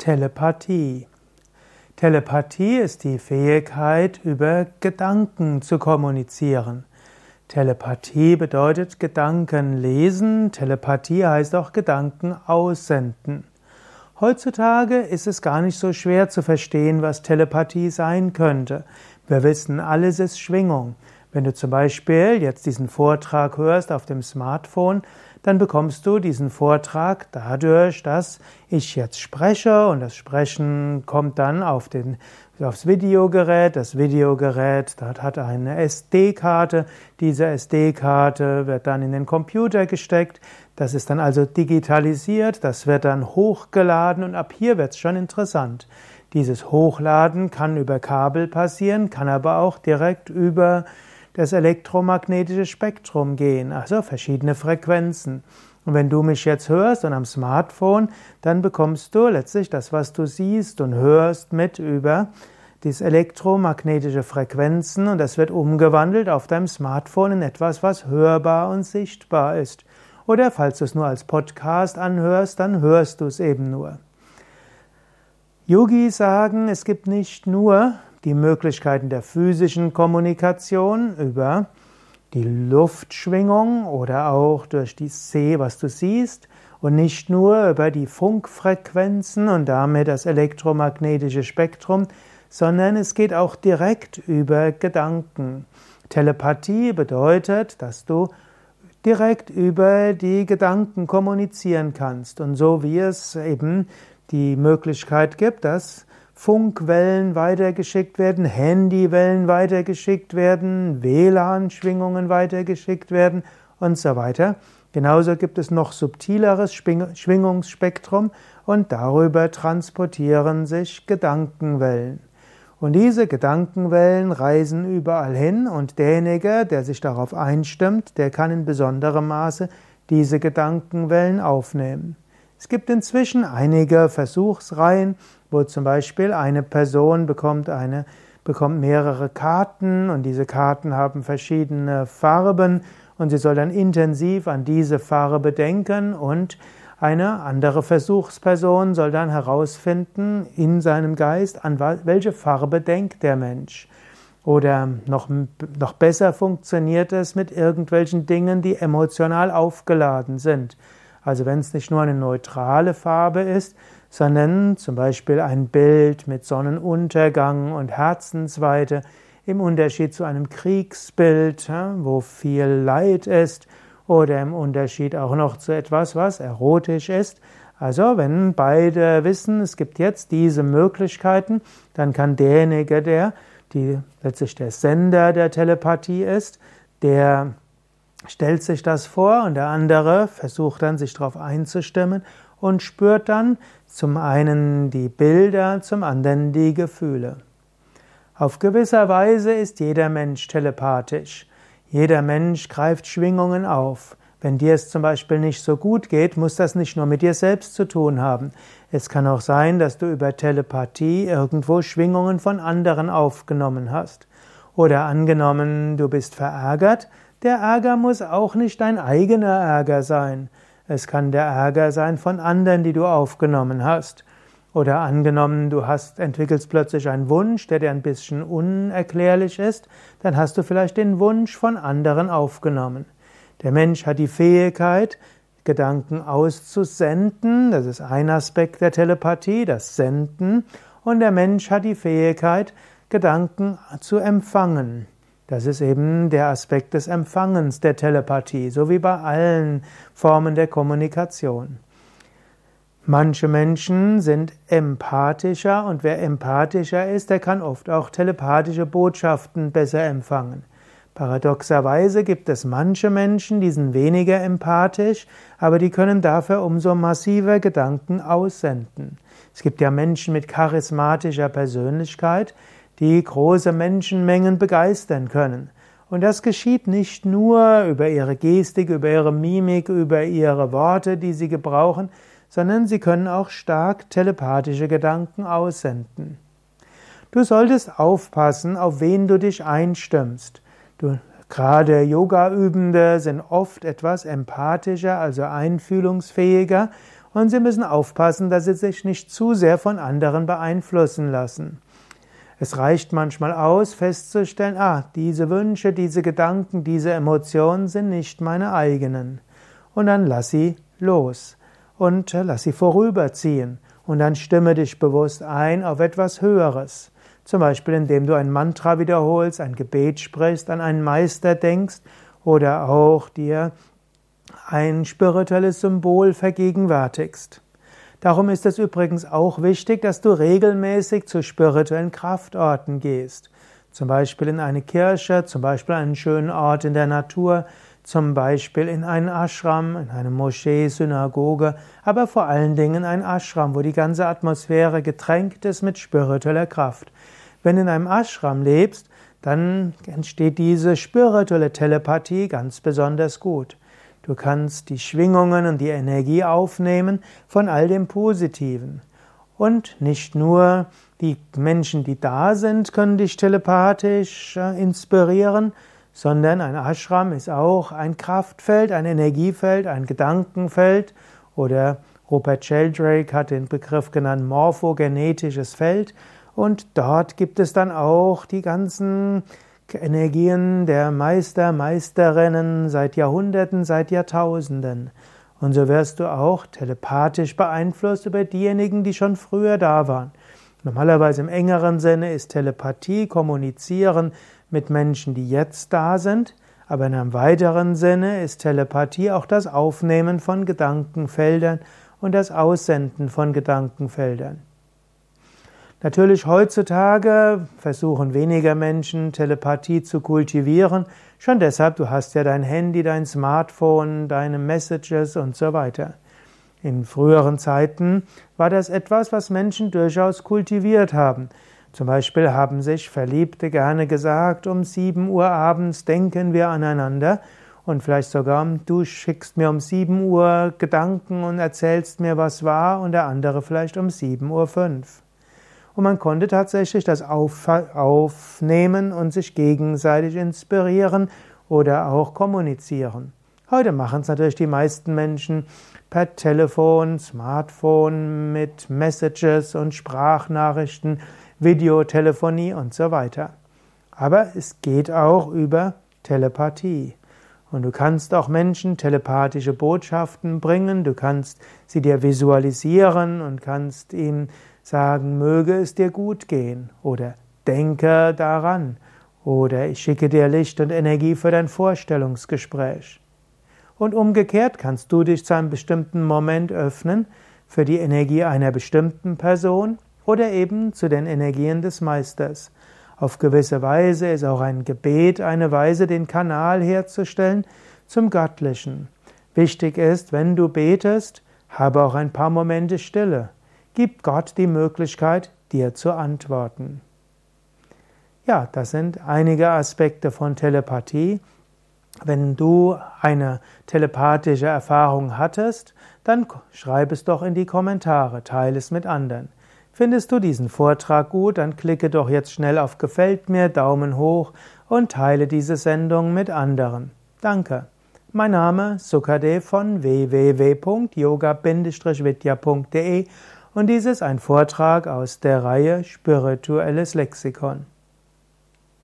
Telepathie. Telepathie ist die Fähigkeit, über Gedanken zu kommunizieren. Telepathie bedeutet Gedanken lesen, Telepathie heißt auch Gedanken aussenden. Heutzutage ist es gar nicht so schwer zu verstehen, was Telepathie sein könnte. Wir wissen, alles ist Schwingung. Wenn du zum Beispiel jetzt diesen Vortrag hörst auf dem Smartphone, dann bekommst du diesen Vortrag dadurch, dass ich jetzt spreche und das Sprechen kommt dann auf den, aufs Videogerät. Das Videogerät dort hat eine SD-Karte. Diese SD-Karte wird dann in den Computer gesteckt. Das ist dann also digitalisiert. Das wird dann hochgeladen und ab hier wird es schon interessant. Dieses Hochladen kann über Kabel passieren, kann aber auch direkt über das elektromagnetische Spektrum gehen, also verschiedene Frequenzen. Und wenn du mich jetzt hörst und am Smartphone, dann bekommst du letztlich das, was du siehst und hörst mit über diese elektromagnetische Frequenzen und das wird umgewandelt auf deinem Smartphone in etwas, was hörbar und sichtbar ist. Oder falls du es nur als Podcast anhörst, dann hörst du es eben nur. Yogis sagen, es gibt nicht nur die Möglichkeiten der physischen Kommunikation über die Luftschwingung oder auch durch die See, was du siehst, und nicht nur über die Funkfrequenzen und damit das elektromagnetische Spektrum, sondern es geht auch direkt über Gedanken. Telepathie bedeutet, dass du direkt über die Gedanken kommunizieren kannst. Und so wie es eben die Möglichkeit gibt, dass Funkwellen weitergeschickt werden, Handywellen weitergeschickt werden, WLAN-Schwingungen weitergeschickt werden und so weiter. Genauso gibt es noch subtileres Schwingungsspektrum und darüber transportieren sich Gedankenwellen. Und diese Gedankenwellen reisen überall hin und derjenige, der sich darauf einstimmt, der kann in besonderem Maße diese Gedankenwellen aufnehmen. Es gibt inzwischen einige Versuchsreihen, wo zum Beispiel eine Person bekommt eine bekommt mehrere Karten und diese Karten haben verschiedene Farben und sie soll dann intensiv an diese Farbe denken und eine andere Versuchsperson soll dann herausfinden in seinem Geist, an welche Farbe denkt der Mensch. Oder noch, noch besser funktioniert es mit irgendwelchen Dingen, die emotional aufgeladen sind. Also wenn es nicht nur eine neutrale Farbe ist, sondern zum Beispiel ein Bild mit Sonnenuntergang und Herzensweite im Unterschied zu einem Kriegsbild, wo viel Leid ist, oder im Unterschied auch noch zu etwas, was erotisch ist. Also wenn beide wissen, es gibt jetzt diese Möglichkeiten, dann kann derjenige, der die letztlich der Sender der Telepathie ist, der stellt sich das vor und der andere versucht dann, sich darauf einzustimmen und spürt dann zum einen die Bilder, zum anderen die Gefühle. Auf gewisser Weise ist jeder Mensch telepathisch. Jeder Mensch greift Schwingungen auf. Wenn dir es zum Beispiel nicht so gut geht, muss das nicht nur mit dir selbst zu tun haben. Es kann auch sein, dass du über Telepathie irgendwo Schwingungen von anderen aufgenommen hast. Oder angenommen, du bist verärgert, der Ärger muss auch nicht dein eigener Ärger sein. Es kann der Ärger sein von anderen, die du aufgenommen hast. Oder angenommen, du hast, entwickelst plötzlich einen Wunsch, der dir ein bisschen unerklärlich ist, dann hast du vielleicht den Wunsch von anderen aufgenommen. Der Mensch hat die Fähigkeit, Gedanken auszusenden, das ist ein Aspekt der Telepathie, das Senden, und der Mensch hat die Fähigkeit, Gedanken zu empfangen. Das ist eben der Aspekt des Empfangens der Telepathie, so wie bei allen Formen der Kommunikation. Manche Menschen sind empathischer und wer empathischer ist, der kann oft auch telepathische Botschaften besser empfangen. Paradoxerweise gibt es manche Menschen, die sind weniger empathisch, aber die können dafür umso massiver Gedanken aussenden. Es gibt ja Menschen mit charismatischer Persönlichkeit, die große Menschenmengen begeistern können. Und das geschieht nicht nur über ihre Gestik, über ihre Mimik, über ihre Worte, die sie gebrauchen, sondern sie können auch stark telepathische Gedanken aussenden. Du solltest aufpassen, auf wen du dich einstimmst. Du, gerade Yoga-Übende sind oft etwas empathischer, also einfühlungsfähiger und sie müssen aufpassen, dass sie sich nicht zu sehr von anderen beeinflussen lassen. Es reicht manchmal aus, festzustellen, ah, diese Wünsche, diese Gedanken, diese Emotionen sind nicht meine eigenen. Und dann lass sie los und äh, lass sie vorüberziehen. Und dann stimme dich bewusst ein auf etwas Höheres. Zum Beispiel, indem du ein Mantra wiederholst, ein Gebet sprichst, an einen Meister denkst oder auch dir ein spirituelles Symbol vergegenwärtigst. Darum ist es übrigens auch wichtig, dass du regelmäßig zu spirituellen Kraftorten gehst. Zum Beispiel in eine Kirche, zum Beispiel einen schönen Ort in der Natur, zum Beispiel in einen Ashram, in eine Moschee, Synagoge, aber vor allen Dingen ein Ashram, wo die ganze Atmosphäre getränkt ist mit spiritueller Kraft. Wenn du in einem Ashram lebst, dann entsteht diese spirituelle Telepathie ganz besonders gut. Du kannst die Schwingungen und die Energie aufnehmen von all dem Positiven. Und nicht nur die Menschen, die da sind, können dich telepathisch äh, inspirieren, sondern ein Ashram ist auch ein Kraftfeld, ein Energiefeld, ein Gedankenfeld oder Rupert Sheldrake hat den Begriff genannt morphogenetisches Feld und dort gibt es dann auch die ganzen Energien der Meister, Meisterinnen seit Jahrhunderten, seit Jahrtausenden. Und so wirst du auch telepathisch beeinflusst über diejenigen, die schon früher da waren. Normalerweise im engeren Sinne ist Telepathie Kommunizieren mit Menschen, die jetzt da sind, aber in einem weiteren Sinne ist Telepathie auch das Aufnehmen von Gedankenfeldern und das Aussenden von Gedankenfeldern. Natürlich heutzutage versuchen weniger Menschen Telepathie zu kultivieren, schon deshalb, du hast ja dein Handy, dein Smartphone, deine Messages und so weiter. In früheren Zeiten war das etwas, was Menschen durchaus kultiviert haben. Zum Beispiel haben sich Verliebte gerne gesagt, um sieben Uhr abends denken wir aneinander und vielleicht sogar du schickst mir um sieben Uhr Gedanken und erzählst mir, was war und der andere vielleicht um sieben Uhr fünf und man konnte tatsächlich das aufnehmen und sich gegenseitig inspirieren oder auch kommunizieren. Heute machen es natürlich die meisten Menschen per Telefon, Smartphone mit Messages und Sprachnachrichten, Videotelefonie und so weiter. Aber es geht auch über Telepathie. Und du kannst auch Menschen telepathische Botschaften bringen, du kannst sie dir visualisieren und kannst ihnen sagen, möge es dir gut gehen oder denke daran oder ich schicke dir Licht und Energie für dein Vorstellungsgespräch. Und umgekehrt kannst du dich zu einem bestimmten Moment öffnen für die Energie einer bestimmten Person oder eben zu den Energien des Meisters. Auf gewisse Weise ist auch ein Gebet eine Weise, den Kanal herzustellen zum Göttlichen. Wichtig ist, wenn du betest, habe auch ein paar Momente Stille. Gib Gott die Möglichkeit, dir zu antworten. Ja, das sind einige Aspekte von Telepathie. Wenn du eine telepathische Erfahrung hattest, dann schreib es doch in die Kommentare, teile es mit anderen. Findest du diesen Vortrag gut, dann klicke doch jetzt schnell auf Gefällt mir, Daumen hoch und teile diese Sendung mit anderen. Danke. Mein Name Sukadev von www.yoga-vidya.de und dies ist ein Vortrag aus der Reihe Spirituelles Lexikon.